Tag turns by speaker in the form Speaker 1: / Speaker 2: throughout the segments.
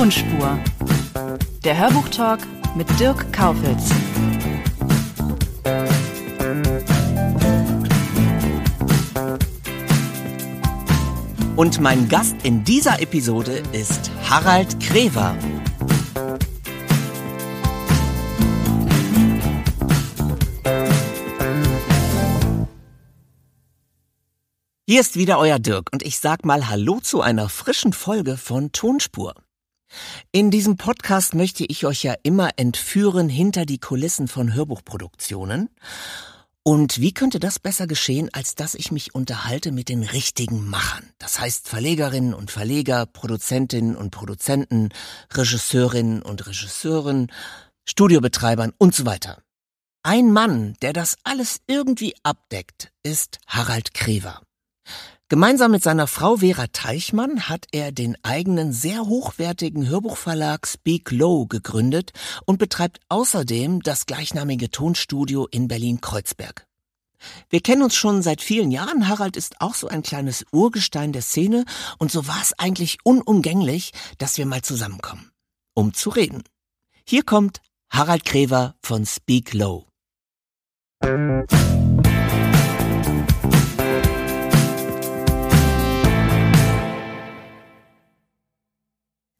Speaker 1: Tonspur. Der Hörbuchtalk mit Dirk Kaufitz.
Speaker 2: Und mein Gast in dieser Episode ist Harald Krever. Hier ist wieder euer Dirk und ich sag mal Hallo zu einer frischen Folge von Tonspur. In diesem Podcast möchte ich euch ja immer entführen hinter die Kulissen von Hörbuchproduktionen. Und wie könnte das besser geschehen, als dass ich mich unterhalte mit den richtigen Machern? Das heißt Verlegerinnen und Verleger, Produzentinnen und Produzenten, Regisseurinnen und Regisseuren, Studiobetreibern und so weiter. Ein Mann, der das alles irgendwie abdeckt, ist Harald Krever. Gemeinsam mit seiner Frau Vera Teichmann hat er den eigenen sehr hochwertigen Hörbuchverlag Speak Low gegründet und betreibt außerdem das gleichnamige Tonstudio in Berlin-Kreuzberg. Wir kennen uns schon seit vielen Jahren. Harald ist auch so ein kleines Urgestein der Szene und so war es eigentlich unumgänglich, dass wir mal zusammenkommen, um zu reden. Hier kommt Harald Krever von Speak Low.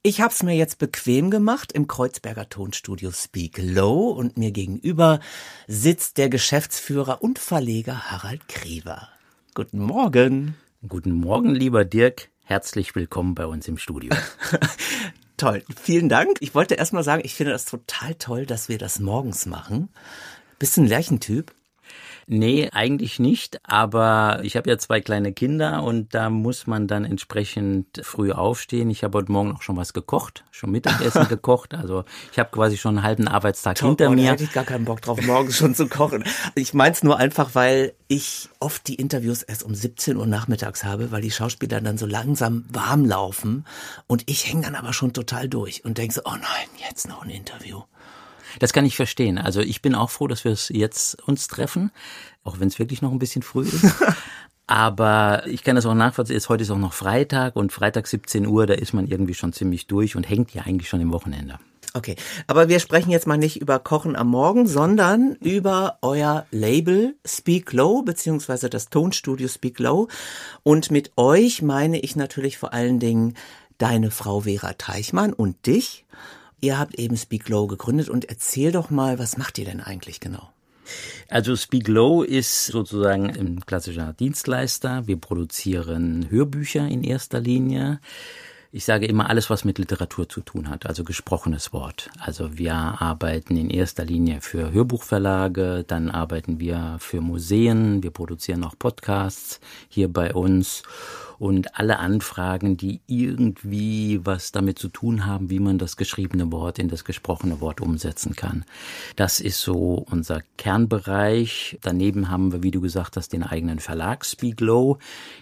Speaker 2: Ich hab's mir jetzt bequem gemacht im Kreuzberger Tonstudio Speak Low und mir gegenüber sitzt der Geschäftsführer und Verleger Harald Krever. Guten Morgen.
Speaker 3: Guten Morgen, lieber Dirk. Herzlich willkommen bei uns im Studio.
Speaker 2: toll. Vielen Dank. Ich wollte erst mal sagen, ich finde das total toll, dass wir das morgens machen. Bist du ein Lerchentyp?
Speaker 3: Nee, eigentlich nicht, aber ich habe ja zwei kleine Kinder und da muss man dann entsprechend früh aufstehen. Ich habe heute Morgen auch schon was gekocht, schon Mittagessen gekocht, also ich habe quasi schon einen halben Arbeitstag Top, hinter mir. Da
Speaker 2: hätte ich gar keinen Bock drauf, morgens schon zu kochen. Ich mein's nur einfach, weil ich oft die Interviews erst um 17 Uhr nachmittags habe, weil die Schauspieler dann so langsam warm laufen und ich hänge dann aber schon total durch und denke so, oh nein, jetzt noch ein Interview.
Speaker 3: Das kann ich verstehen. Also ich bin auch froh, dass wir es jetzt uns treffen, auch wenn es wirklich noch ein bisschen früh ist. Aber ich kann das auch nachvollziehen. Heute ist auch noch Freitag und Freitag 17 Uhr, da ist man irgendwie schon ziemlich durch und hängt ja eigentlich schon im Wochenende.
Speaker 2: Okay, aber wir sprechen jetzt mal nicht über Kochen am Morgen, sondern über euer Label Speak Low beziehungsweise das Tonstudio Speak Low. Und mit euch meine ich natürlich vor allen Dingen deine Frau Vera Teichmann und dich. Ihr habt eben Speak Low gegründet und erzähl doch mal, was macht ihr denn eigentlich genau?
Speaker 3: Also Speak Low ist sozusagen ein klassischer Dienstleister. Wir produzieren Hörbücher in erster Linie. Ich sage immer alles, was mit Literatur zu tun hat, also gesprochenes Wort. Also wir arbeiten in erster Linie für Hörbuchverlage, dann arbeiten wir für Museen, wir produzieren auch Podcasts hier bei uns und alle Anfragen, die irgendwie was damit zu tun haben, wie man das geschriebene Wort in das gesprochene Wort umsetzen kann. Das ist so unser Kernbereich. Daneben haben wir, wie du gesagt hast, den eigenen Verlag Speaklow,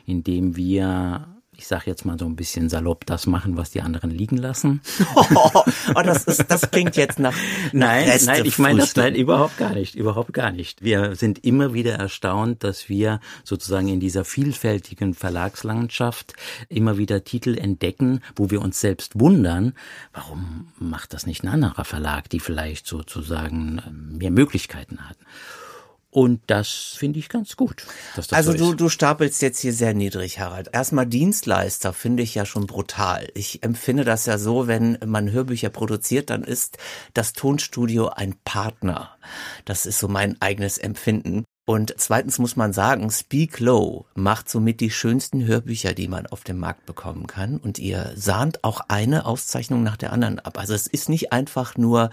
Speaker 3: in dem wir ich sag jetzt mal so ein bisschen salopp, das machen, was die anderen liegen lassen.
Speaker 2: Oh, oh das, ist, das klingt jetzt nach,
Speaker 3: nach Nein, Reste nein, ich meine das nein, überhaupt gar nicht, überhaupt gar nicht. Wir sind immer wieder erstaunt, dass wir sozusagen in dieser vielfältigen Verlagslandschaft immer wieder Titel entdecken, wo wir uns selbst wundern, warum macht das nicht ein anderer Verlag, die vielleicht sozusagen mehr Möglichkeiten hat. Und das finde ich ganz gut.
Speaker 2: also so du, du stapelst jetzt hier sehr niedrig, Harald. Erstmal Dienstleister finde ich ja schon brutal. Ich empfinde das ja so, wenn man Hörbücher produziert, dann ist das Tonstudio ein Partner. Das ist so mein eigenes Empfinden. Und zweitens muss man sagen, Speak Low macht somit die schönsten Hörbücher, die man auf dem Markt bekommen kann. Und ihr sahnt auch eine Auszeichnung nach der anderen ab. Also es ist nicht einfach nur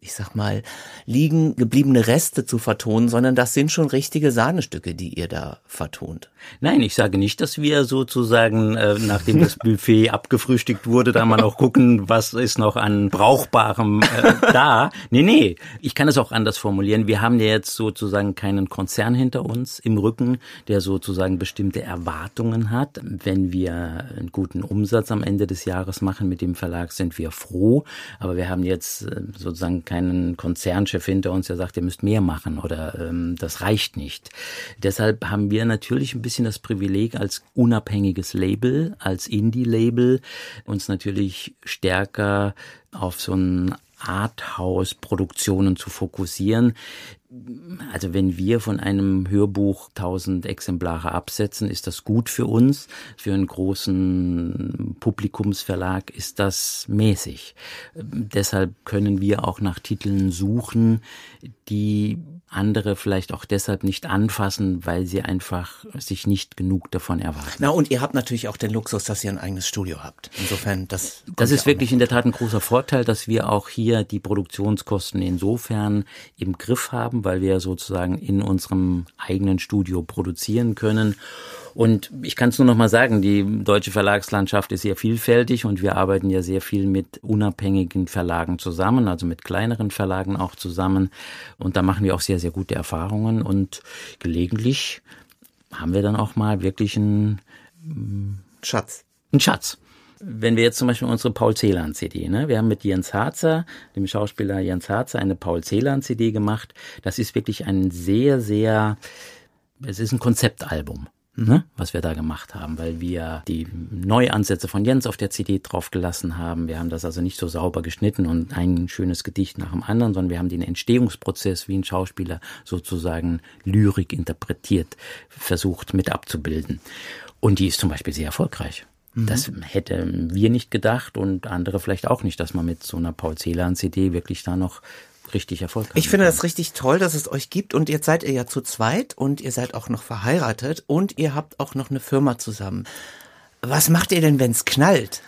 Speaker 2: ich sag mal, liegen gebliebene Reste zu vertonen, sondern das sind schon richtige Sahnestücke, die ihr da vertont.
Speaker 3: Nein, ich sage nicht, dass wir sozusagen, äh, nachdem das Buffet abgefrühstückt wurde, da mal noch gucken, was ist noch an Brauchbarem äh, da. Nee, nee, ich kann es auch anders formulieren. Wir haben ja jetzt sozusagen keinen Konzern hinter uns im Rücken, der sozusagen bestimmte Erwartungen hat. Wenn wir einen guten Umsatz am Ende des Jahres machen mit dem Verlag, sind wir froh. Aber wir haben jetzt äh, sozusagen keinen Konzernchef hinter uns, der sagt, ihr müsst mehr machen oder ähm, das reicht nicht. Deshalb haben wir natürlich ein bisschen das Privileg als unabhängiges Label, als Indie-Label, uns natürlich stärker auf so ein Arthouse-Produktionen zu fokussieren also wenn wir von einem Hörbuch 1000 Exemplare absetzen, ist das gut für uns. Für einen großen Publikumsverlag ist das mäßig. Deshalb können wir auch nach Titeln suchen, die andere vielleicht auch deshalb nicht anfassen, weil sie einfach sich nicht genug davon erwarten.
Speaker 2: Na und ihr habt natürlich auch den Luxus, dass ihr ein eigenes Studio habt. Insofern das.
Speaker 3: Das ist wirklich in der Tat ein großer Vorteil, dass wir auch hier die Produktionskosten insofern im Griff haben, weil wir sozusagen in unserem eigenen Studio produzieren können. Und ich kann es nur noch mal sagen, die deutsche Verlagslandschaft ist sehr vielfältig und wir arbeiten ja sehr viel mit unabhängigen Verlagen zusammen, also mit kleineren Verlagen auch zusammen. Und da machen wir auch sehr, sehr gute Erfahrungen und gelegentlich haben wir dann auch mal wirklich einen
Speaker 2: Schatz.
Speaker 3: Einen Schatz wenn wir jetzt zum Beispiel unsere Paul Celan CD, ne, wir haben mit Jens Harzer, dem Schauspieler Jens Harzer, eine Paul Celan CD gemacht. Das ist wirklich ein sehr, sehr, es ist ein Konzeptalbum. Ne, was wir da gemacht haben, weil wir die Neuansätze von Jens auf der CD draufgelassen haben. Wir haben das also nicht so sauber geschnitten und ein schönes Gedicht nach dem anderen, sondern wir haben den Entstehungsprozess wie ein Schauspieler sozusagen Lyrik interpretiert, versucht mit abzubilden. Und die ist zum Beispiel sehr erfolgreich. Mhm. Das hätten wir nicht gedacht und andere vielleicht auch nicht, dass man mit so einer Paul Celan-CD wirklich da noch richtig Erfolg
Speaker 2: hat. Ich finde das richtig toll, dass es euch gibt und jetzt seid ihr ja zu zweit und ihr seid auch noch verheiratet und ihr habt auch noch eine Firma zusammen. Was macht ihr denn, wenn's knallt?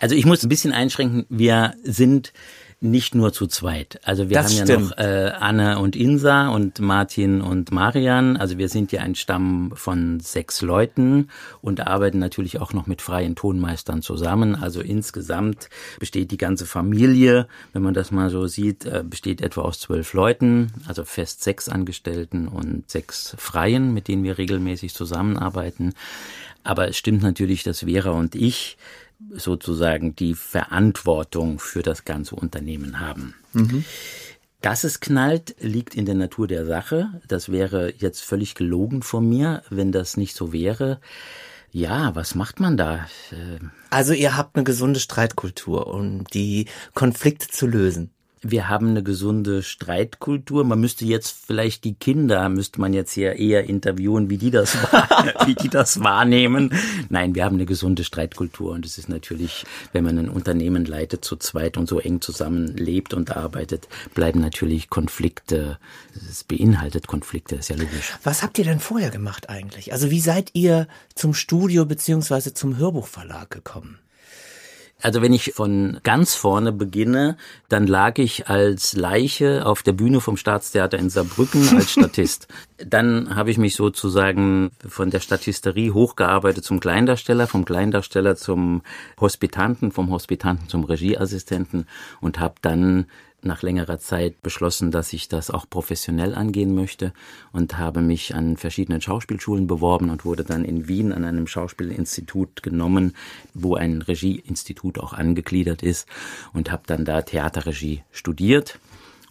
Speaker 3: Also ich muss ein bisschen einschränken. Wir sind nicht nur zu zweit. Also wir das haben stimmt. ja noch äh, Anne und Insa und Martin und Marian. Also wir sind ja ein Stamm von sechs Leuten und arbeiten natürlich auch noch mit freien Tonmeistern zusammen. Also insgesamt besteht die ganze Familie, wenn man das mal so sieht, äh, besteht etwa aus zwölf Leuten, also fest sechs Angestellten und sechs Freien, mit denen wir regelmäßig zusammenarbeiten. Aber es stimmt natürlich, dass Vera und ich sozusagen die Verantwortung für das ganze Unternehmen haben. Mhm. Dass es knallt, liegt in der Natur der Sache. Das wäre jetzt völlig gelogen von mir, wenn das nicht so wäre. Ja, was macht man da?
Speaker 2: Also ihr habt eine gesunde Streitkultur, um die Konflikte zu lösen
Speaker 3: wir haben eine gesunde Streitkultur. Man müsste jetzt vielleicht die Kinder, müsste man jetzt hier eher interviewen, wie die das, wie die das wahrnehmen. Nein, wir haben eine gesunde Streitkultur und es ist natürlich, wenn man ein Unternehmen leitet zu zweit und so eng zusammen lebt und arbeitet, bleiben natürlich Konflikte. Es beinhaltet Konflikte, ist ja logisch.
Speaker 2: Was habt ihr denn vorher gemacht eigentlich? Also wie seid ihr zum Studio beziehungsweise zum Hörbuchverlag gekommen?
Speaker 3: Also wenn ich von ganz vorne beginne, dann lag ich als Leiche auf der Bühne vom Staatstheater in Saarbrücken als Statist. dann habe ich mich sozusagen von der Statisterie hochgearbeitet zum Kleindarsteller, vom Kleindarsteller zum Hospitanten, vom Hospitanten zum Regieassistenten und habe dann nach längerer Zeit beschlossen, dass ich das auch professionell angehen möchte und habe mich an verschiedenen Schauspielschulen beworben und wurde dann in Wien an einem Schauspielinstitut genommen, wo ein Regieinstitut auch angegliedert ist und habe dann da Theaterregie studiert.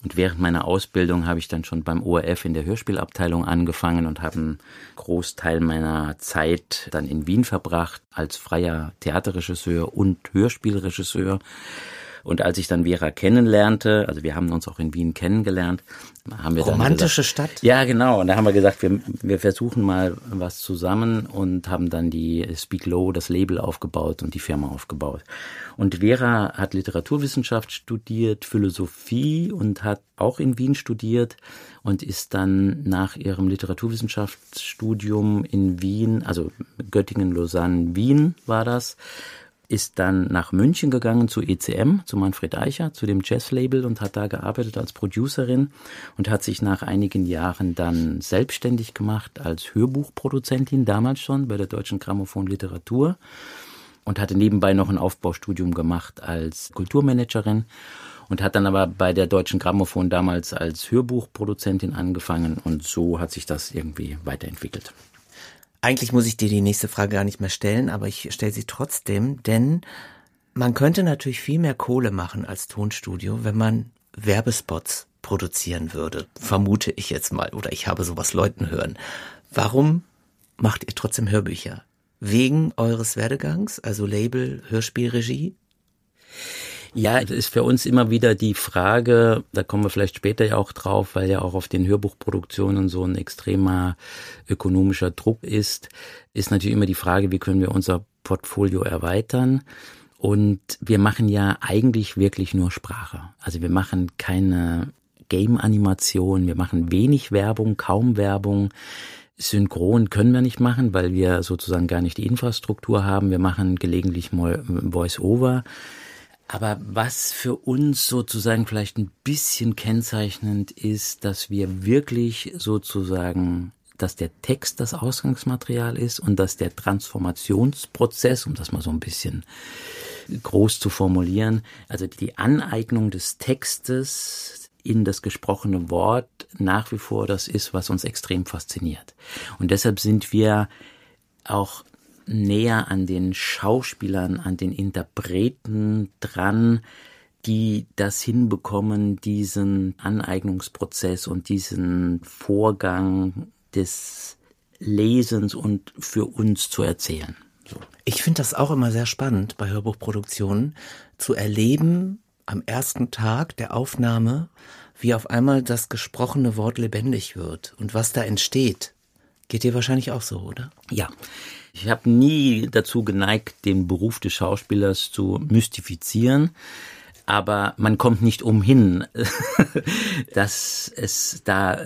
Speaker 3: Und während meiner Ausbildung habe ich dann schon beim ORF in der Hörspielabteilung angefangen und habe einen Großteil meiner Zeit dann in Wien verbracht als freier Theaterregisseur und Hörspielregisseur. Und als ich dann Vera kennenlernte, also wir haben uns auch in Wien kennengelernt, haben wir
Speaker 2: Romantische
Speaker 3: gesagt,
Speaker 2: Stadt?
Speaker 3: Ja, genau. Und da haben wir gesagt, wir, wir versuchen mal was zusammen und haben dann die Speak Low, das Label aufgebaut und die Firma aufgebaut. Und Vera hat Literaturwissenschaft studiert, Philosophie und hat auch in Wien studiert und ist dann nach ihrem Literaturwissenschaftsstudium in Wien, also Göttingen, Lausanne, Wien war das, ist dann nach München gegangen zu ECM, zu Manfred Eicher, zu dem Jazzlabel und hat da gearbeitet als Producerin und hat sich nach einigen Jahren dann selbstständig gemacht als Hörbuchproduzentin, damals schon bei der Deutschen Grammophon Literatur und hatte nebenbei noch ein Aufbaustudium gemacht als Kulturmanagerin und hat dann aber bei der Deutschen Grammophon damals als Hörbuchproduzentin angefangen und so hat sich das irgendwie weiterentwickelt.
Speaker 2: Eigentlich muss ich dir die nächste Frage gar nicht mehr stellen, aber ich stelle sie trotzdem, denn man könnte natürlich viel mehr Kohle machen als Tonstudio, wenn man Werbespots produzieren würde, vermute ich jetzt mal, oder ich habe sowas Leuten hören. Warum macht ihr trotzdem Hörbücher? Wegen eures Werdegangs, also Label, Hörspielregie?
Speaker 3: Ja, das ist für uns immer wieder die Frage, da kommen wir vielleicht später ja auch drauf, weil ja auch auf den Hörbuchproduktionen so ein extremer ökonomischer Druck ist, ist natürlich immer die Frage, wie können wir unser Portfolio erweitern? Und wir machen ja eigentlich wirklich nur Sprache. Also wir machen keine Game-Animation, wir machen wenig Werbung, kaum Werbung. Synchron können wir nicht machen, weil wir sozusagen gar nicht die Infrastruktur haben. Wir machen gelegentlich mal Voice-Over. Aber was für uns sozusagen vielleicht ein bisschen kennzeichnend ist, dass wir wirklich sozusagen, dass der Text das Ausgangsmaterial ist und dass der Transformationsprozess, um das mal so ein bisschen groß zu formulieren, also die Aneignung des Textes in das gesprochene Wort nach wie vor das ist, was uns extrem fasziniert. Und deshalb sind wir auch näher an den Schauspielern, an den Interpreten dran, die das hinbekommen, diesen Aneignungsprozess und diesen Vorgang des Lesens und für uns zu erzählen.
Speaker 2: So. Ich finde das auch immer sehr spannend bei Hörbuchproduktionen zu erleben am ersten Tag der Aufnahme, wie auf einmal das gesprochene Wort lebendig wird und was da entsteht. Geht dir wahrscheinlich auch so, oder?
Speaker 3: Ja. Ich habe nie dazu geneigt, den Beruf des Schauspielers zu mystifizieren. Aber man kommt nicht umhin, dass es da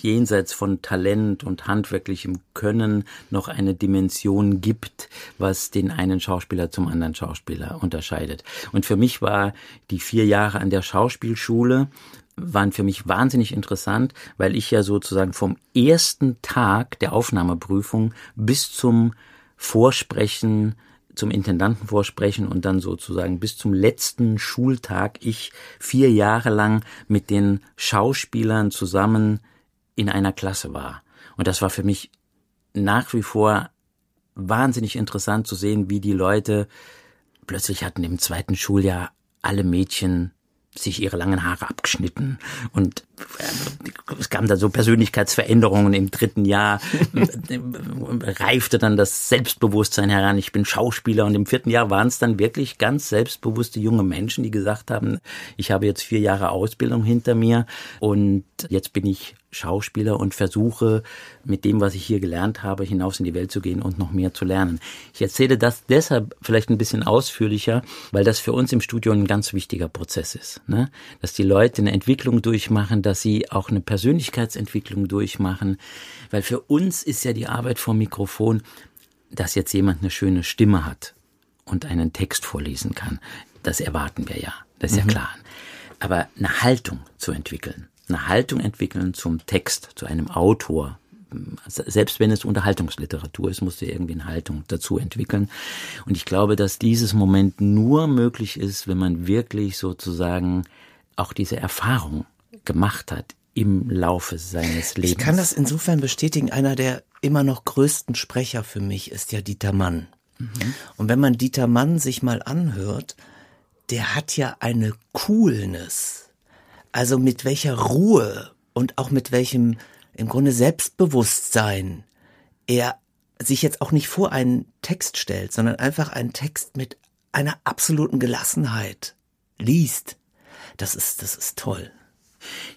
Speaker 3: jenseits von Talent und handwerklichem Können noch eine Dimension gibt, was den einen Schauspieler zum anderen Schauspieler unterscheidet. Und für mich war die vier Jahre an der Schauspielschule waren für mich wahnsinnig interessant, weil ich ja sozusagen vom ersten Tag der Aufnahmeprüfung bis zum Vorsprechen, zum Intendanten vorsprechen und dann sozusagen bis zum letzten Schultag ich vier Jahre lang mit den Schauspielern zusammen in einer Klasse war. Und das war für mich nach wie vor wahnsinnig interessant zu sehen, wie die Leute plötzlich hatten im zweiten Schuljahr alle Mädchen sich ihre langen Haare abgeschnitten und äh, es kamen dann so Persönlichkeitsveränderungen im dritten Jahr, reifte dann das Selbstbewusstsein heran, ich bin Schauspieler und im vierten Jahr waren es dann wirklich ganz selbstbewusste junge Menschen, die gesagt haben, ich habe jetzt vier Jahre Ausbildung hinter mir und jetzt bin ich Schauspieler und versuche mit dem, was ich hier gelernt habe, hinaus in die Welt zu gehen und noch mehr zu lernen. Ich erzähle das deshalb vielleicht ein bisschen ausführlicher, weil das für uns im Studio ein ganz wichtiger Prozess ist. Ne? Dass die Leute eine Entwicklung durchmachen, dass sie auch eine Persönlichkeitsentwicklung durchmachen, weil für uns ist ja die Arbeit vor Mikrofon, dass jetzt jemand eine schöne Stimme hat und einen Text vorlesen kann. Das erwarten wir ja, das ist mhm. ja klar. Aber eine Haltung zu entwickeln, eine Haltung entwickeln zum Text, zu einem Autor. Selbst wenn es Unterhaltungsliteratur ist, musst du irgendwie eine Haltung dazu entwickeln. Und ich glaube, dass dieses Moment nur möglich ist, wenn man wirklich sozusagen auch diese Erfahrung gemacht hat im Laufe seines Lebens.
Speaker 2: Ich kann das insofern bestätigen. Einer der immer noch größten Sprecher für mich ist ja Dieter Mann. Mhm. Und wenn man Dieter Mann sich mal anhört, der hat ja eine Coolness also mit welcher Ruhe und auch mit welchem im Grunde Selbstbewusstsein er sich jetzt auch nicht vor einen Text stellt, sondern einfach einen Text mit einer absoluten Gelassenheit liest. Das ist, das ist toll.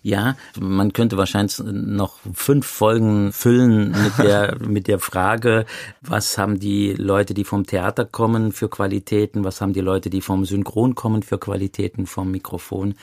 Speaker 3: Ja, man könnte wahrscheinlich noch fünf Folgen füllen mit der, mit der Frage, was haben die Leute, die vom Theater kommen für Qualitäten, was haben die Leute, die vom Synchron kommen für Qualitäten vom Mikrofon.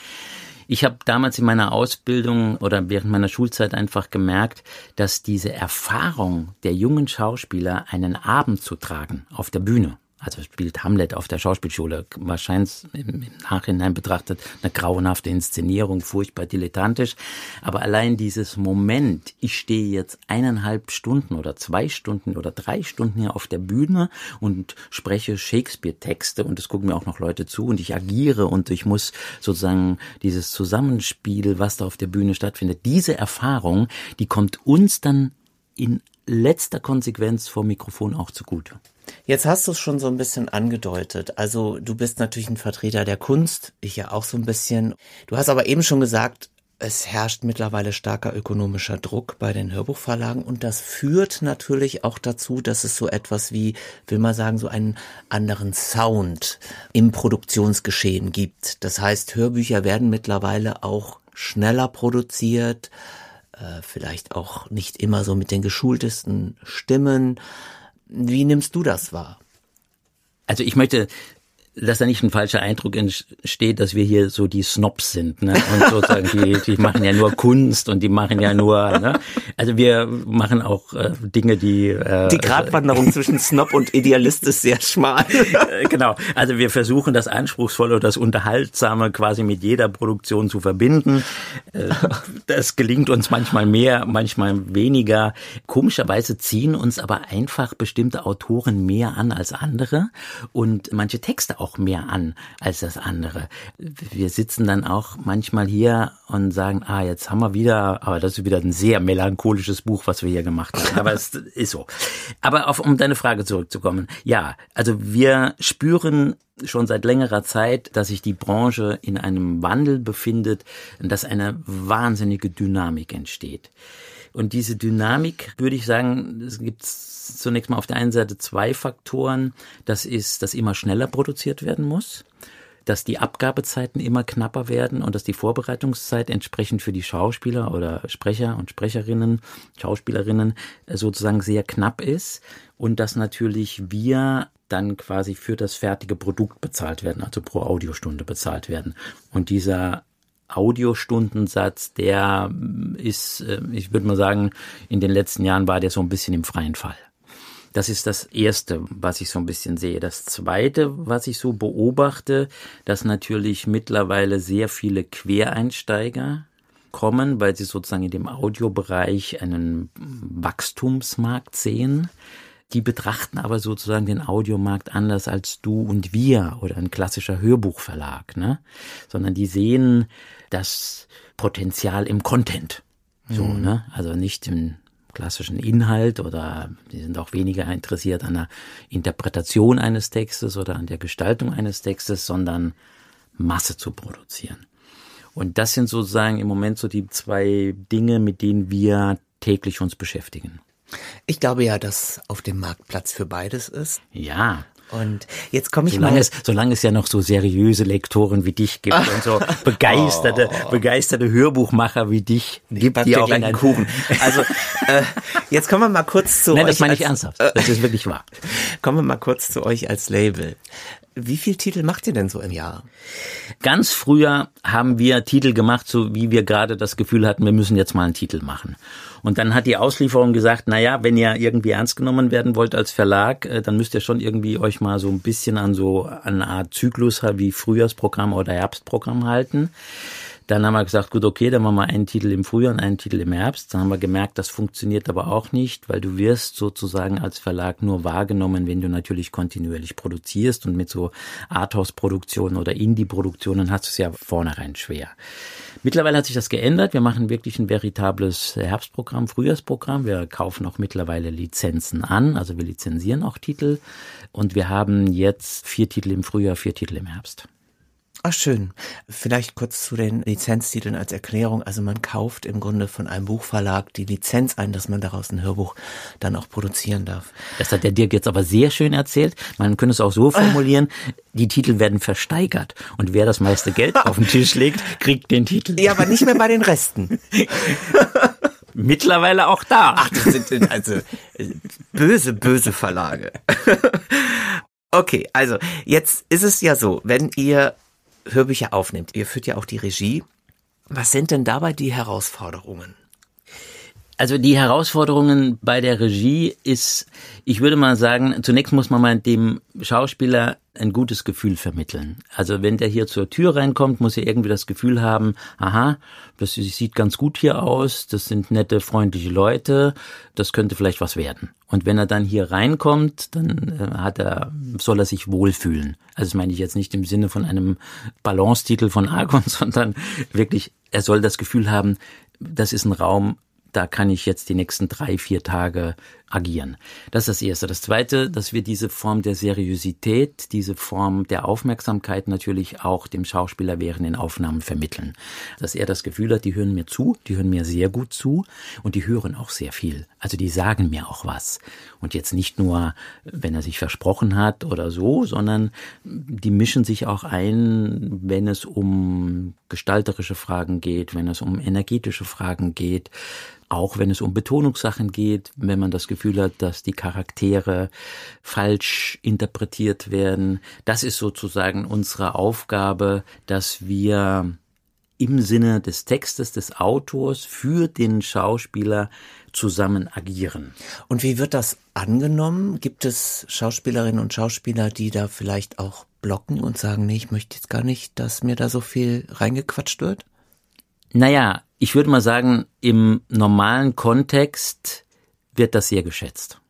Speaker 3: Ich habe damals in meiner Ausbildung oder während meiner Schulzeit einfach gemerkt, dass diese Erfahrung der jungen Schauspieler, einen Abend zu tragen auf der Bühne, Also spielt Hamlet auf der Schauspielschule. Wahrscheinlich im Nachhinein betrachtet eine grauenhafte Inszenierung, furchtbar dilettantisch. Aber allein dieses Moment, ich stehe jetzt eineinhalb Stunden oder zwei Stunden oder drei Stunden hier auf der Bühne und spreche Shakespeare-Texte und es gucken mir auch noch Leute zu und ich agiere und ich muss sozusagen dieses Zusammenspiel, was da auf der Bühne stattfindet, diese Erfahrung, die kommt uns dann in letzter Konsequenz vor Mikrofon auch zugute.
Speaker 2: Jetzt hast du es schon so ein bisschen angedeutet. Also du bist natürlich ein Vertreter der Kunst, ich ja auch so ein bisschen. Du hast aber eben schon gesagt, es herrscht mittlerweile starker ökonomischer Druck bei den Hörbuchverlagen und das führt natürlich auch dazu, dass es so etwas wie, will man sagen, so einen anderen Sound im Produktionsgeschehen gibt. Das heißt, Hörbücher werden mittlerweile auch schneller produziert, äh, vielleicht auch nicht immer so mit den geschultesten Stimmen. Wie nimmst du das wahr?
Speaker 3: Also ich möchte dass da nicht ein falscher Eindruck entsteht, dass wir hier so die Snobs sind, ne? Und sozusagen die, die machen ja nur Kunst und die machen ja nur, ne? Also wir machen auch äh, Dinge, die
Speaker 2: äh, die Gratwanderung zwischen Snob und Idealist ist sehr schmal.
Speaker 3: Äh, genau. Also wir versuchen das Anspruchsvolle und das Unterhaltsame quasi mit jeder Produktion zu verbinden. Äh, das gelingt uns manchmal mehr, manchmal weniger. Komischerweise ziehen uns aber einfach bestimmte Autoren mehr an als andere und manche Texte auch mehr an als das andere. Wir sitzen dann auch manchmal hier und sagen, ah, jetzt haben wir wieder, aber das ist wieder ein sehr melancholisches Buch, was wir hier gemacht haben. Aber es ist so. Aber auf, um deine Frage zurückzukommen. Ja, also wir spüren schon seit längerer Zeit, dass sich die Branche in einem Wandel befindet, dass eine wahnsinnige Dynamik entsteht. Und diese Dynamik, würde ich sagen, es gibt zunächst mal auf der einen Seite zwei Faktoren. Das ist, dass immer schneller produziert werden muss dass die Abgabezeiten immer knapper werden und dass die Vorbereitungszeit entsprechend für die Schauspieler oder Sprecher und Sprecherinnen, Schauspielerinnen sozusagen sehr knapp ist und dass natürlich wir dann quasi für das fertige Produkt bezahlt werden, also pro Audiostunde bezahlt werden. Und dieser Audiostundensatz, der ist, äh, ich würde mal sagen, in den letzten Jahren war der so ein bisschen im freien Fall. Das ist das Erste, was ich so ein bisschen sehe. Das Zweite, was ich so beobachte, dass natürlich mittlerweile sehr viele Quereinsteiger kommen, weil sie sozusagen in dem Audiobereich einen Wachstumsmarkt sehen. Die betrachten aber sozusagen den Audiomarkt anders als du und wir oder ein klassischer Hörbuchverlag, ne? Sondern die sehen das Potenzial im Content. So, mhm. ne? Also nicht im klassischen Inhalt oder die sind auch weniger interessiert an der Interpretation eines Textes oder an der Gestaltung eines Textes, sondern Masse zu produzieren. Und das sind sozusagen im Moment so die zwei Dinge, mit denen wir täglich uns beschäftigen.
Speaker 2: Ich glaube ja, dass auf dem Markt Platz für beides ist.
Speaker 3: Ja.
Speaker 2: Und jetzt komme ich
Speaker 3: solange
Speaker 2: mal.
Speaker 3: Es, solange es ja noch so seriöse Lektoren wie dich gibt und so begeisterte, oh. begeisterte Hörbuchmacher wie dich
Speaker 2: gibt, die auch in einen Kuchen. Also äh, jetzt kommen wir mal kurz zu
Speaker 3: Nein,
Speaker 2: euch.
Speaker 3: das meine ich ernsthaft. Das ist wirklich wahr.
Speaker 2: Kommen wir mal kurz zu euch als Label. Wie viel Titel macht ihr denn so im Jahr?
Speaker 3: Ganz früher haben wir Titel gemacht, so wie wir gerade das Gefühl hatten, wir müssen jetzt mal einen Titel machen. Und dann hat die Auslieferung gesagt, na ja, wenn ihr irgendwie ernst genommen werden wollt als Verlag, äh, dann müsst ihr schon irgendwie euch mal so ein bisschen an so eine Art Zyklus wie Frühjahrsprogramm oder Herbstprogramm halten. Dann haben wir gesagt, gut, okay, dann machen wir einen Titel im Frühjahr und einen Titel im Herbst. Dann haben wir gemerkt, das funktioniert aber auch nicht, weil du wirst sozusagen als Verlag nur wahrgenommen, wenn du natürlich kontinuierlich produzierst und mit so Arthouse-Produktionen oder Indie-Produktionen hast du es ja vornherein schwer. Mittlerweile hat sich das geändert. Wir machen wirklich ein veritables Herbstprogramm, Frühjahrsprogramm. Wir kaufen auch mittlerweile Lizenzen an, also wir lizenzieren auch Titel. Und wir haben jetzt vier Titel im Frühjahr, vier Titel im Herbst.
Speaker 2: Ach schön. Vielleicht kurz zu den Lizenztiteln als Erklärung. Also man kauft im Grunde von einem Buchverlag die Lizenz ein, dass man daraus ein Hörbuch dann auch produzieren darf.
Speaker 3: Das hat der Dirk jetzt aber sehr schön erzählt. Man könnte es auch so formulieren, die Titel werden versteigert und wer das meiste Geld auf den Tisch legt, kriegt den Titel.
Speaker 2: Ja, aber nicht mehr bei den Resten.
Speaker 3: Mittlerweile auch da.
Speaker 2: Ach, das sind also äh, böse, böse Verlage. Okay, also jetzt ist es ja so, wenn ihr Hörbücher aufnimmt. Ihr führt ja auch die Regie. Was sind denn dabei die Herausforderungen?
Speaker 3: Also die Herausforderungen bei der Regie ist, ich würde mal sagen, zunächst muss man mal dem Schauspieler ein gutes Gefühl vermitteln. Also wenn der hier zur Tür reinkommt, muss er irgendwie das Gefühl haben, aha, das sieht ganz gut hier aus, das sind nette, freundliche Leute, das könnte vielleicht was werden. Und wenn er dann hier reinkommt, dann äh, hat er, soll er sich wohlfühlen. Also das meine ich jetzt nicht im Sinne von einem Balance-Titel von Argon, sondern wirklich, er soll das Gefühl haben, das ist ein Raum, da kann ich jetzt die nächsten drei, vier Tage agieren. Das ist das Erste. Das Zweite, dass wir diese Form der Seriosität, diese Form der Aufmerksamkeit natürlich auch dem Schauspieler während den Aufnahmen vermitteln. Dass er das Gefühl hat, die hören mir zu, die hören mir sehr gut zu und die hören auch sehr viel. Also die sagen mir auch was. Und jetzt nicht nur, wenn er sich versprochen hat oder so, sondern die mischen sich auch ein, wenn es um gestalterische Fragen geht, wenn es um energetische Fragen geht, auch wenn es um Betonungssachen geht, wenn man das Gefühl hat, dass die Charaktere falsch interpretiert werden. Das ist sozusagen unsere Aufgabe, dass wir im Sinne des Textes des Autors für den Schauspieler zusammen agieren.
Speaker 2: Und wie wird das angenommen? Gibt es Schauspielerinnen und Schauspieler, die da vielleicht auch blocken und sagen, nee, ich möchte jetzt gar nicht, dass mir da so viel reingequatscht wird?
Speaker 3: Naja, ich würde mal sagen, im normalen Kontext wird das sehr geschätzt.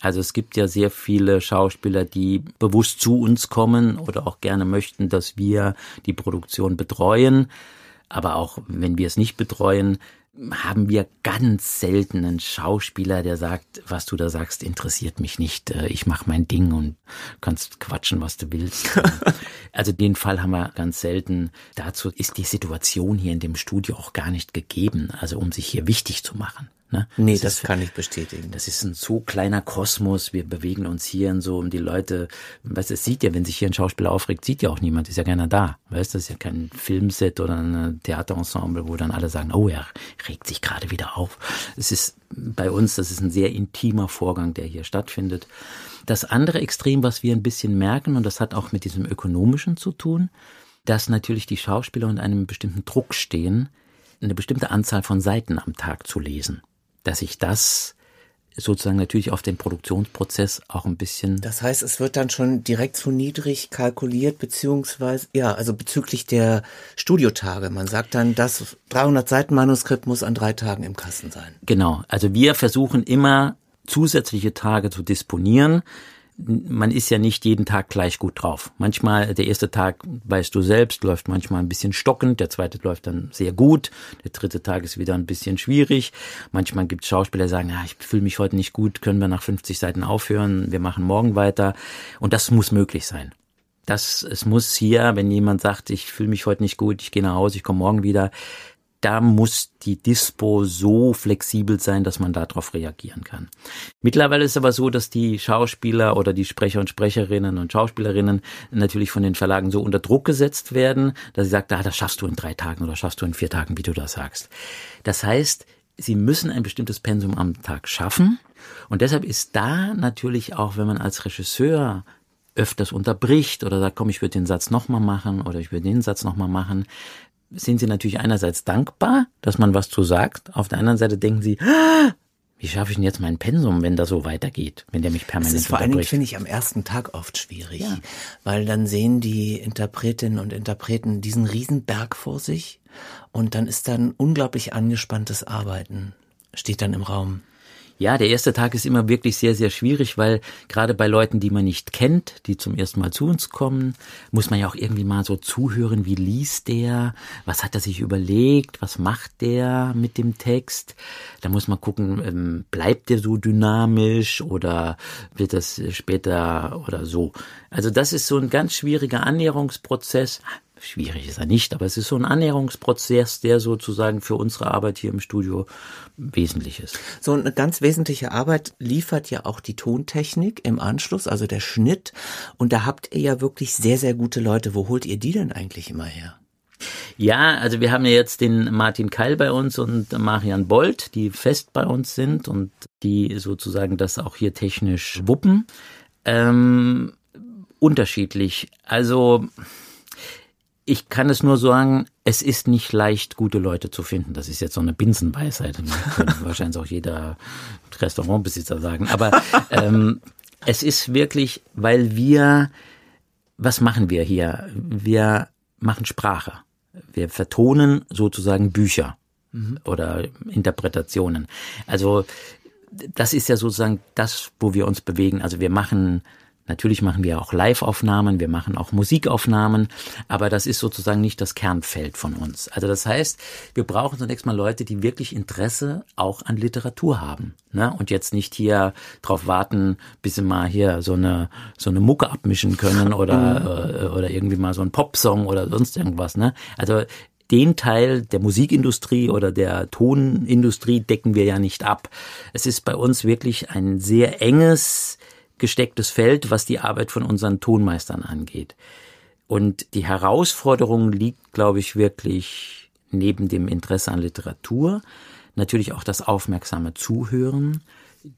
Speaker 3: Also es gibt ja sehr viele Schauspieler, die bewusst zu uns kommen oder auch gerne möchten, dass wir die Produktion betreuen. Aber auch wenn wir es nicht betreuen, haben wir ganz selten einen Schauspieler, der sagt, was du da sagst, interessiert mich nicht. Äh, ich mache mein Ding und kannst quatschen, was du willst. also den Fall haben wir ganz selten. Dazu ist die Situation hier in dem Studio auch gar nicht gegeben, also um sich hier wichtig zu machen.
Speaker 2: Ne? Nee, das, das ist, kann ich bestätigen.
Speaker 3: Das ist ein so kleiner Kosmos. Wir bewegen uns hier in so um die Leute. Weißt es sieht ja, wenn sich hier ein Schauspieler aufregt, sieht ja auch niemand, ist ja keiner da. Weißt das ist ja kein Filmset oder ein Theaterensemble, wo dann alle sagen, oh, er regt sich gerade wieder auf. Es ist bei uns, das ist ein sehr intimer Vorgang, der hier stattfindet. Das andere Extrem, was wir ein bisschen merken, und das hat auch mit diesem Ökonomischen zu tun, dass natürlich die Schauspieler unter einem bestimmten Druck stehen, eine bestimmte Anzahl von Seiten am Tag zu lesen dass ich das sozusagen natürlich auf den Produktionsprozess auch ein bisschen.
Speaker 2: Das heißt, es wird dann schon direkt zu niedrig kalkuliert, beziehungsweise, ja, also bezüglich der Studiotage. Man sagt dann, das 300 Seiten Manuskript muss an drei Tagen im Kasten sein.
Speaker 3: Genau. Also wir versuchen immer zusätzliche Tage zu disponieren, man ist ja nicht jeden Tag gleich gut drauf. Manchmal, der erste Tag, weißt du selbst, läuft manchmal ein bisschen stockend, der zweite läuft dann sehr gut, der dritte Tag ist wieder ein bisschen schwierig. Manchmal gibt es Schauspieler, die sagen, ja, ich fühle mich heute nicht gut, können wir nach 50 Seiten aufhören, wir machen morgen weiter. Und das muss möglich sein. Das, es muss hier, wenn jemand sagt, ich fühle mich heute nicht gut, ich gehe nach Hause, ich komme morgen wieder, da muss die Dispo so flexibel sein, dass man darauf reagieren kann. Mittlerweile ist es aber so, dass die Schauspieler oder die Sprecher und Sprecherinnen und Schauspielerinnen natürlich von den Verlagen so unter Druck gesetzt werden, dass sie sagt, ah, das schaffst du in drei Tagen oder schaffst du in vier Tagen, wie du das sagst. Das heißt, sie müssen ein bestimmtes Pensum am Tag schaffen. Und deshalb ist da natürlich auch, wenn man als Regisseur öfters unterbricht oder sagt, komm, ich würde den Satz nochmal machen oder ich würde den Satz nochmal machen, sind sie natürlich einerseits dankbar, dass man was zu sagt. Auf der anderen Seite denken sie, ah, wie schaffe ich denn jetzt mein Pensum, wenn das so weitergeht, wenn der mich permanent Das ist
Speaker 2: vor allen Dingen, finde ich, am ersten Tag oft schwierig. Ja. Weil dann sehen die Interpretinnen und Interpreten diesen Riesenberg vor sich und dann ist dann unglaublich angespanntes Arbeiten, steht dann im Raum.
Speaker 3: Ja, der erste Tag ist immer wirklich sehr, sehr schwierig, weil gerade bei Leuten, die man nicht kennt, die zum ersten Mal zu uns kommen, muss man ja auch irgendwie mal so zuhören, wie liest der, was hat er sich überlegt, was macht der mit dem Text. Da muss man gucken, ähm, bleibt der so dynamisch oder wird das später oder so. Also das ist so ein ganz schwieriger Annäherungsprozess schwierig ist er nicht, aber es ist so ein Annäherungsprozess, der sozusagen für unsere Arbeit hier im Studio wesentlich ist.
Speaker 2: So eine ganz wesentliche Arbeit liefert ja auch die Tontechnik im Anschluss, also der Schnitt. Und da habt ihr ja wirklich sehr, sehr gute Leute. Wo holt ihr die denn eigentlich immer her?
Speaker 3: Ja, also wir haben ja jetzt den Martin Keil bei uns und Marian Bold, die fest bei uns sind und die sozusagen das auch hier technisch wuppen. Ähm, unterschiedlich. Also ich kann es nur sagen, es ist nicht leicht, gute Leute zu finden. Das ist jetzt so eine Binsenweisheit. Könnte wahrscheinlich auch jeder Restaurantbesitzer sagen. Aber ähm, es ist wirklich, weil wir, was machen wir hier? Wir machen Sprache. Wir vertonen sozusagen Bücher mhm. oder Interpretationen. Also das ist ja sozusagen das, wo wir uns bewegen. Also wir machen Natürlich machen wir auch Live-Aufnahmen, wir machen auch Musikaufnahmen, aber das ist sozusagen nicht das Kernfeld von uns. Also das heißt, wir brauchen zunächst mal Leute, die wirklich Interesse auch an Literatur haben. Ne? Und jetzt nicht hier drauf warten, bis sie mal hier so eine, so eine Mucke abmischen können oder, äh, oder irgendwie mal so ein Popsong oder sonst irgendwas. Ne? Also den Teil der Musikindustrie oder der Tonindustrie decken wir ja nicht ab. Es ist bei uns wirklich ein sehr enges gestecktes Feld, was die Arbeit von unseren Tonmeistern angeht. Und die Herausforderung liegt, glaube ich, wirklich neben dem Interesse an Literatur, natürlich auch das aufmerksame Zuhören,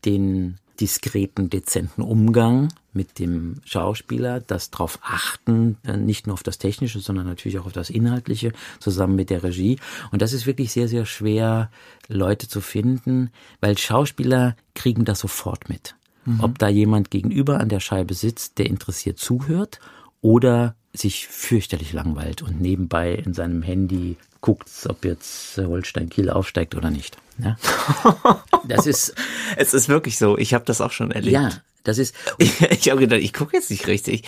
Speaker 3: den diskreten, dezenten Umgang mit dem Schauspieler, das darauf achten, äh, nicht nur auf das Technische, sondern natürlich auch auf das Inhaltliche, zusammen mit der Regie. Und das ist wirklich sehr, sehr schwer, Leute zu finden, weil Schauspieler kriegen das sofort mit mhm. ob da jemand gegenüber an der Scheibe sitzt, der interessiert zuhört oder sich fürchterlich langweilt und nebenbei in seinem Handy guckt, ob jetzt Holstein Kiel aufsteigt oder nicht. Ja?
Speaker 2: Das ist es ist wirklich so. Ich habe das auch schon erlebt.
Speaker 3: Ja, das ist.
Speaker 2: Ich, ich habe gedacht, ich gucke jetzt nicht richtig.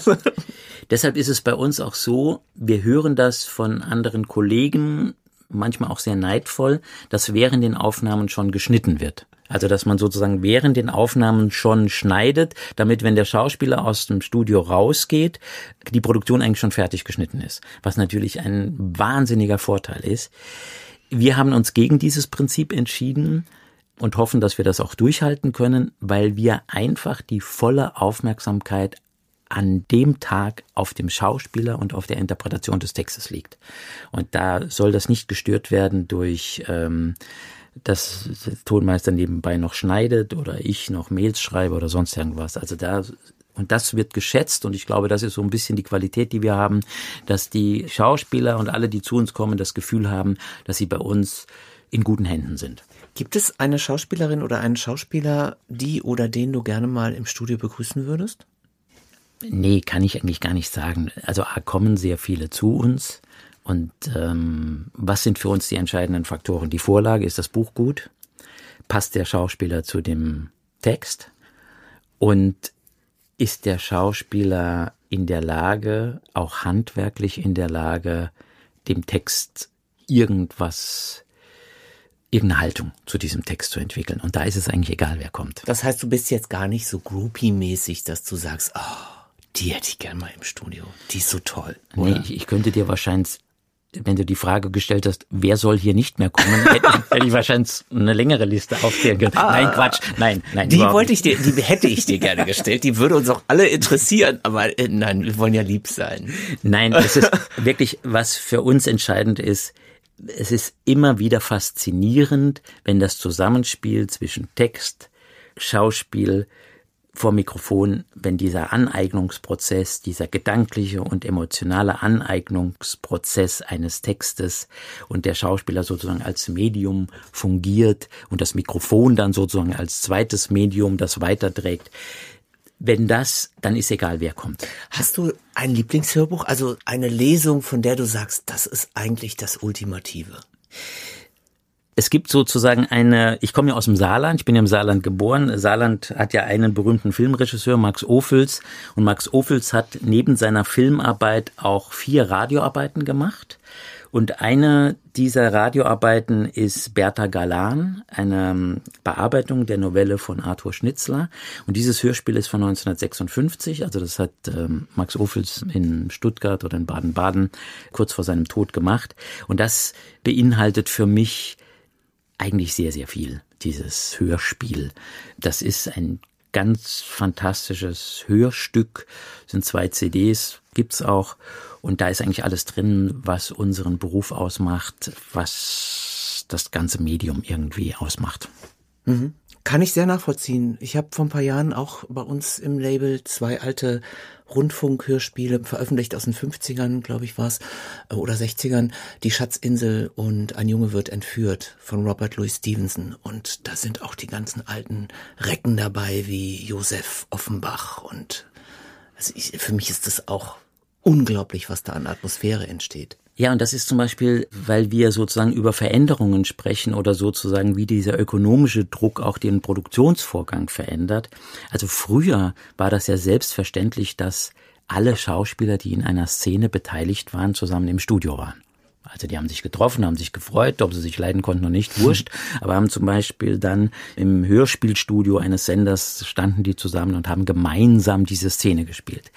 Speaker 3: Deshalb ist es bei uns auch so. Wir hören das von anderen Kollegen, manchmal auch sehr neidvoll, dass während den Aufnahmen schon geschnitten wird. Also, dass man sozusagen während den Aufnahmen schon schneidet, damit, wenn der Schauspieler aus dem Studio rausgeht, die Produktion eigentlich schon fertig geschnitten ist. Was natürlich ein wahnsinniger Vorteil ist. Wir haben uns gegen dieses Prinzip entschieden und hoffen, dass wir das auch durchhalten können, weil wir einfach die volle Aufmerksamkeit an dem Tag auf dem Schauspieler und auf der Interpretation des Textes liegt. Und da soll das nicht gestört werden durch ähm, dass der Tonmeister nebenbei noch schneidet oder ich noch Mails schreibe oder sonst irgendwas. Also da und das wird geschätzt und ich glaube, das ist so ein bisschen die Qualität, die wir haben, dass die Schauspieler und alle, die zu uns kommen, das Gefühl haben, dass sie bei uns in guten Händen sind.
Speaker 2: Gibt es eine Schauspielerin oder einen Schauspieler, die oder den du gerne mal im Studio begrüßen würdest?
Speaker 3: Nee, kann ich eigentlich gar nicht sagen. Also kommen sehr viele zu uns. Und ähm, was sind für uns die entscheidenden Faktoren? Die Vorlage, ist das Buch gut? Passt der Schauspieler zu dem Text? Und ist der Schauspieler in der Lage, auch handwerklich in der Lage, dem Text irgendwas, irgendeine Haltung zu diesem Text zu entwickeln? Und da ist es eigentlich egal, wer kommt.
Speaker 2: Das heißt, du bist jetzt gar nicht so groupie-mäßig, dass du sagst, oh, die hätte ich gern mal im Studio. Die ist so toll.
Speaker 3: Oder? Nee, ich, ich könnte dir wahrscheinlich wenn du die Frage gestellt hast, wer soll hier nicht mehr kommen, hätte, ich wahrscheinlich eine längere Liste aufzählen können. Ah, nein, Quatsch, nein, nein.
Speaker 2: Die wollte ich dir, die hätte ich dir gerne gestellt. Die würde uns auch alle interessieren, aber äh, nein, wir wollen ja lieb sein.
Speaker 3: Nein, es ist wirklich, was für uns entscheidend ist, es ist immer wieder faszinierend, wenn das Zusammenspiel zwischen Text, Schauspiel, vor Mikrofon, wenn dieser Aneignungsprozess, dieser gedankliche und emotionale Aneignungsprozess eines Textes und der Schauspieler sozusagen als Medium fungiert und das Mikrofon dann sozusagen als zweites Medium das weiterträgt. Wenn das, dann ist egal, wer kommt.
Speaker 2: Hast du ein Lieblingshörbuch, also eine Lesung, von der du sagst, das ist eigentlich das Ultimative?
Speaker 3: Es gibt sozusagen eine, ich komme ja aus dem Saarland, ich bin ja im Saarland geboren. Saarland hat ja einen berühmten Filmregisseur, Max Ophüls. Und Max Ophüls hat neben seiner Filmarbeit auch vier Radioarbeiten gemacht. Und eine dieser Radioarbeiten ist Bertha Galan, eine Bearbeitung der Novelle von Arthur Schnitzler. Und dieses Hörspiel ist von 1956, also das hat ähm, Max Ophüls in Stuttgart oder in Baden-Baden kurz vor seinem Tod gemacht. Und das beinhaltet für mich eigentlich sehr, sehr viel, dieses Hörspiel. Das ist ein ganz fantastisches Hörstück, sind zwei CDs, gibt's auch. Und da ist eigentlich alles drin, was unseren Beruf ausmacht, was das ganze Medium irgendwie ausmacht.
Speaker 2: Mhm. Kann ich sehr nachvollziehen. Ich habe vor ein paar Jahren auch bei uns im Label zwei alte Rundfunkhörspiele veröffentlicht aus den 50ern, glaube ich, war's äh, oder 60ern. Die Schatzinsel und Ein Junge wird entführt von Robert Louis Stevenson. Und da sind auch die ganzen alten Recken dabei, wie Josef Offenbach. Und also ich, für mich ist das auch unglaublich, was da an Atmosphäre entsteht.
Speaker 3: Ja, und das ist zum Beispiel, weil wir sozusagen über Veränderungen sprechen oder sozusagen wie dieser ökonomische Druck auch den Produktionsvorgang verändert. Also früher war das ja selbstverständlich, dass alle Schauspieler, die in einer Szene beteiligt waren, zusammen im Studio waren. Also die haben sich getroffen, haben sich gefreut, ob sie sich leiden konnten oder nicht, wurscht. Aber haben zum Beispiel dann im Hörspielstudio eines Senders standen die zusammen und haben gemeinsam diese Szene gespielt.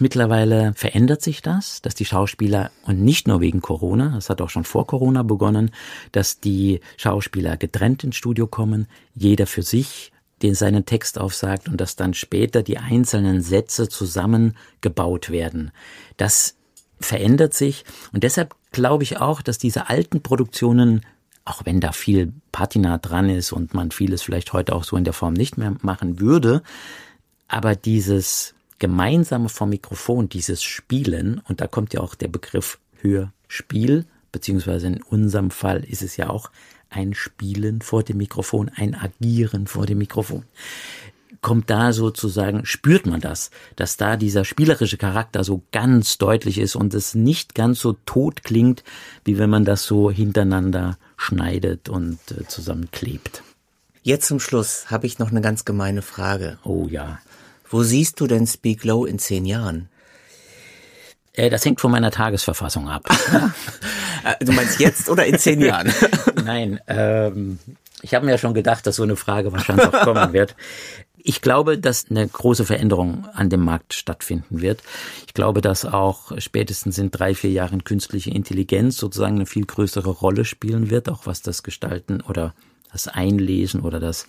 Speaker 3: Mittlerweile verändert sich das, dass die Schauspieler, und nicht nur wegen Corona, das hat auch schon vor Corona begonnen, dass die Schauspieler getrennt ins Studio kommen, jeder für sich den seinen Text aufsagt und dass dann später die einzelnen Sätze zusammengebaut werden. Das verändert sich und deshalb glaube ich auch, dass diese alten Produktionen, auch wenn da viel Patina dran ist und man vieles vielleicht heute auch so in der Form nicht mehr machen würde, aber dieses gemeinsame vom Mikrofon, dieses Spielen, und da kommt ja auch der Begriff Hörspiel, beziehungsweise in unserem Fall ist es ja auch ein Spielen vor dem Mikrofon, ein Agieren vor dem Mikrofon kommt da sozusagen, spürt man das, dass da dieser spielerische Charakter so ganz deutlich ist und es nicht ganz so tot klingt, wie wenn man das so hintereinander schneidet und äh, zusammenklebt.
Speaker 2: Jetzt zum Schluss habe ich noch eine ganz gemeine Frage.
Speaker 3: Oh ja.
Speaker 2: Wo siehst du denn Speak Low in zehn Jahren?
Speaker 3: Äh, das hängt von meiner Tagesverfassung ab.
Speaker 2: Äh, du meinst jetzt oder in zehn Jahren?
Speaker 3: Nein, ähm, ich habe mir ja schon gedacht, dass so eine Frage wahrscheinlich auch kommen wird. Ich glaube, dass eine große Veränderung an dem Markt stattfinden wird. Ich glaube, dass auch spätestens in drei, vier Jahren künstliche Intelligenz sozusagen eine viel größere Rolle spielen wird, auch was das Gestalten oder das Einlesen oder das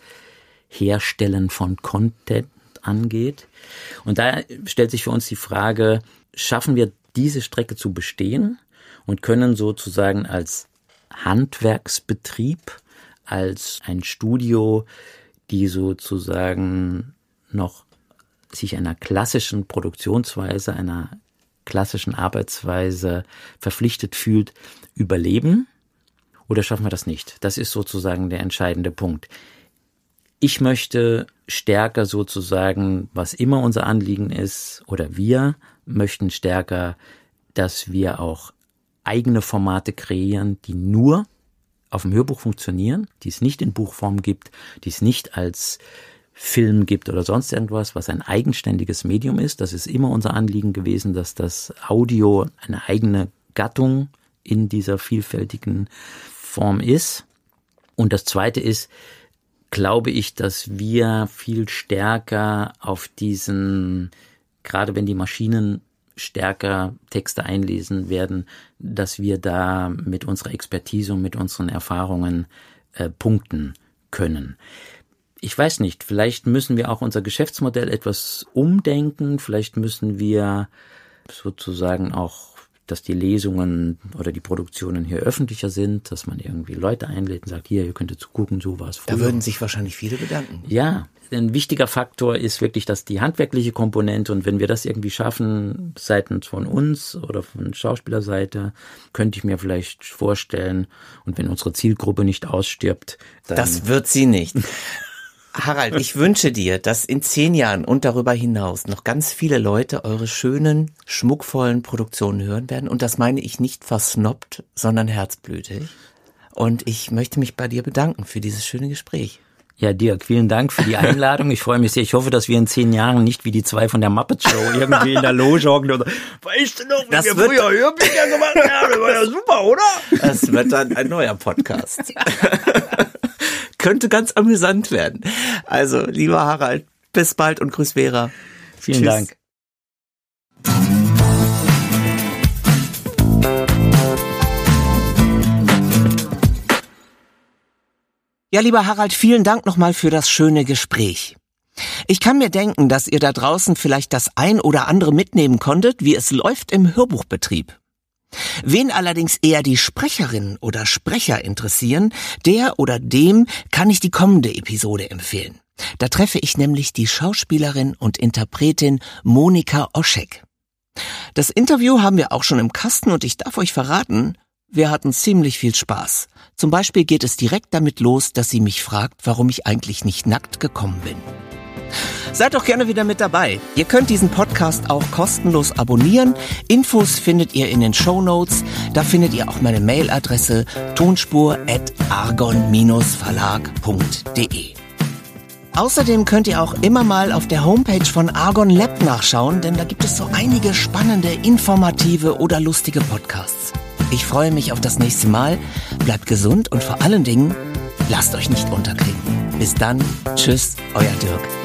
Speaker 3: Herstellen von Content angeht. Und da stellt sich für uns die Frage, schaffen wir diese Strecke zu bestehen und können sozusagen als Handwerksbetrieb, als ein Studio die sozusagen noch sich einer klassischen Produktionsweise, einer klassischen Arbeitsweise verpflichtet fühlt, überleben? Oder schaffen wir das nicht? Das ist sozusagen der entscheidende Punkt. Ich möchte stärker sozusagen, was immer unser Anliegen ist, oder wir möchten stärker, dass wir auch eigene Formate kreieren, die nur auf dem Hörbuch funktionieren, die es nicht in Buchform gibt, die es nicht als Film gibt oder sonst irgendwas, was ein eigenständiges Medium ist. Das ist immer unser Anliegen gewesen, dass das Audio eine eigene Gattung in dieser vielfältigen Form ist. Und das Zweite ist, glaube ich, dass wir viel stärker auf diesen, gerade wenn die Maschinen stärker Texte einlesen werden, dass wir da mit unserer Expertise und mit unseren Erfahrungen äh, punkten können. Ich weiß nicht, vielleicht müssen wir auch unser Geschäftsmodell etwas umdenken, vielleicht müssen wir sozusagen auch dass die Lesungen oder die Produktionen hier öffentlicher sind, dass man irgendwie Leute einlädt und sagt, hier, ihr könnt zugucken, so war es
Speaker 2: früher. Da würden sich wahrscheinlich viele bedanken.
Speaker 3: Ja, ein wichtiger Faktor ist wirklich, dass die handwerkliche Komponente und wenn wir das irgendwie schaffen, seitens von uns oder von Schauspielerseite, könnte ich mir vielleicht vorstellen, und wenn unsere Zielgruppe nicht ausstirbt,
Speaker 2: dann Das wird sie nicht. Harald, ich wünsche dir, dass in zehn Jahren und darüber hinaus noch ganz viele Leute eure schönen, schmuckvollen Produktionen hören werden. Und das meine ich nicht versnoppt, sondern herzblütig. Und ich möchte mich bei dir bedanken für dieses schöne Gespräch.
Speaker 3: Ja, Dirk, vielen Dank für die Einladung. Ich freue mich sehr. Ich hoffe, dass wir in zehn Jahren nicht wie die zwei von der Muppet Show irgendwie in der Loge hocken oder weißt du noch, wie das wir wird, früher Hörbücher gemacht haben? Das war ja super, oder?
Speaker 2: Das wird dann ein neuer Podcast. Könnte ganz amüsant werden. Also, lieber Harald, bis bald und grüß Vera.
Speaker 3: Vielen Tschüss. Dank.
Speaker 2: Ja, lieber Harald, vielen Dank nochmal für das schöne Gespräch. Ich kann mir denken, dass ihr da draußen vielleicht das ein oder andere mitnehmen konntet, wie es läuft im Hörbuchbetrieb. Wen allerdings eher die Sprecherin oder Sprecher interessieren, der oder dem kann ich die kommende Episode empfehlen. Da treffe ich nämlich die Schauspielerin und Interpretin Monika Oschek. Das Interview haben wir auch schon im Kasten und ich darf euch verraten, wir hatten ziemlich viel Spaß. Zum Beispiel geht es direkt damit los, dass sie mich fragt, warum ich eigentlich nicht nackt gekommen bin. Seid doch gerne wieder mit dabei. Ihr könnt diesen Podcast auch kostenlos abonnieren. Infos findet ihr in den Show Notes. Da findet ihr auch meine Mailadresse tonspur@argon-verlag.de. Außerdem könnt ihr auch immer mal auf der Homepage von Argon Lab nachschauen, denn da gibt es so einige spannende, informative oder lustige Podcasts. Ich freue mich auf das nächste Mal. Bleibt gesund und vor allen Dingen, lasst euch nicht unterkriegen. Bis dann. Tschüss, euer Dirk.